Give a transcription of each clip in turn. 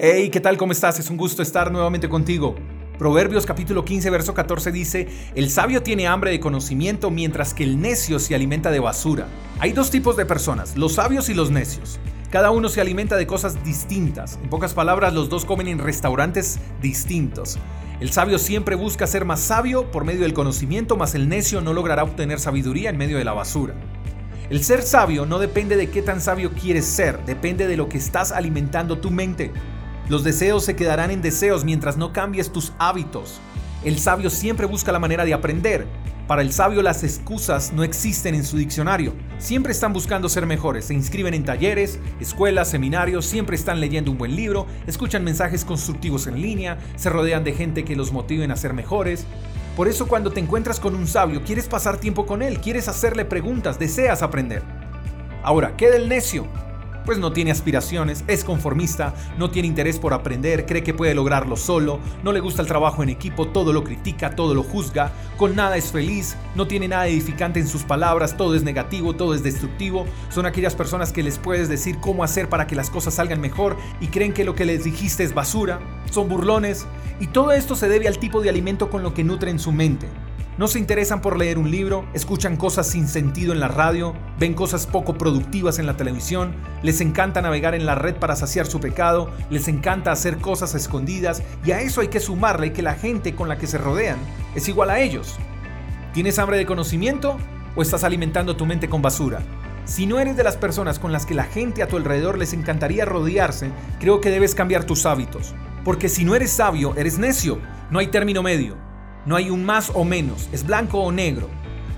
Hey, ¿qué tal? ¿Cómo estás? Es un gusto estar nuevamente contigo. Proverbios capítulo 15, verso 14 dice, El sabio tiene hambre de conocimiento mientras que el necio se alimenta de basura. Hay dos tipos de personas, los sabios y los necios. Cada uno se alimenta de cosas distintas. En pocas palabras, los dos comen en restaurantes distintos. El sabio siempre busca ser más sabio por medio del conocimiento, mas el necio no logrará obtener sabiduría en medio de la basura. El ser sabio no depende de qué tan sabio quieres ser, depende de lo que estás alimentando tu mente. Los deseos se quedarán en deseos mientras no cambies tus hábitos. El sabio siempre busca la manera de aprender. Para el sabio las excusas no existen en su diccionario. Siempre están buscando ser mejores. Se inscriben en talleres, escuelas, seminarios, siempre están leyendo un buen libro, escuchan mensajes constructivos en línea, se rodean de gente que los motiven a ser mejores. Por eso cuando te encuentras con un sabio, quieres pasar tiempo con él, quieres hacerle preguntas, deseas aprender. Ahora, ¿qué del necio? Pues no tiene aspiraciones, es conformista, no tiene interés por aprender, cree que puede lograrlo solo, no le gusta el trabajo en equipo, todo lo critica, todo lo juzga, con nada es feliz, no tiene nada edificante en sus palabras, todo es negativo, todo es destructivo, son aquellas personas que les puedes decir cómo hacer para que las cosas salgan mejor y creen que lo que les dijiste es basura, son burlones, y todo esto se debe al tipo de alimento con lo que nutren su mente. No se interesan por leer un libro, escuchan cosas sin sentido en la radio, ven cosas poco productivas en la televisión, les encanta navegar en la red para saciar su pecado, les encanta hacer cosas escondidas y a eso hay que sumarle que la gente con la que se rodean es igual a ellos. ¿Tienes hambre de conocimiento o estás alimentando tu mente con basura? Si no eres de las personas con las que la gente a tu alrededor les encantaría rodearse, creo que debes cambiar tus hábitos. Porque si no eres sabio, eres necio. No hay término medio. No hay un más o menos, es blanco o negro.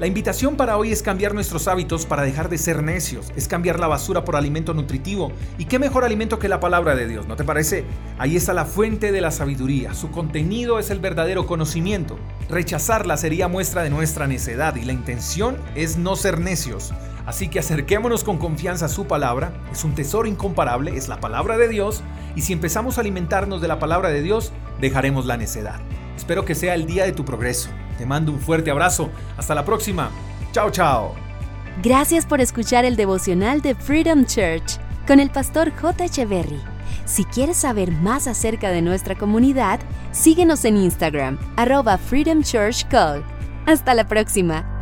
La invitación para hoy es cambiar nuestros hábitos para dejar de ser necios, es cambiar la basura por alimento nutritivo. ¿Y qué mejor alimento que la palabra de Dios? ¿No te parece? Ahí está la fuente de la sabiduría, su contenido es el verdadero conocimiento. Rechazarla sería muestra de nuestra necedad y la intención es no ser necios. Así que acerquémonos con confianza a su palabra, es un tesoro incomparable, es la palabra de Dios, y si empezamos a alimentarnos de la palabra de Dios, dejaremos la necedad. Espero que sea el día de tu progreso. Te mando un fuerte abrazo. Hasta la próxima. Chao, chao. Gracias por escuchar el devocional de Freedom Church con el pastor J. Echeverry. Si quieres saber más acerca de nuestra comunidad, síguenos en Instagram, arroba Freedom Church Call. Hasta la próxima.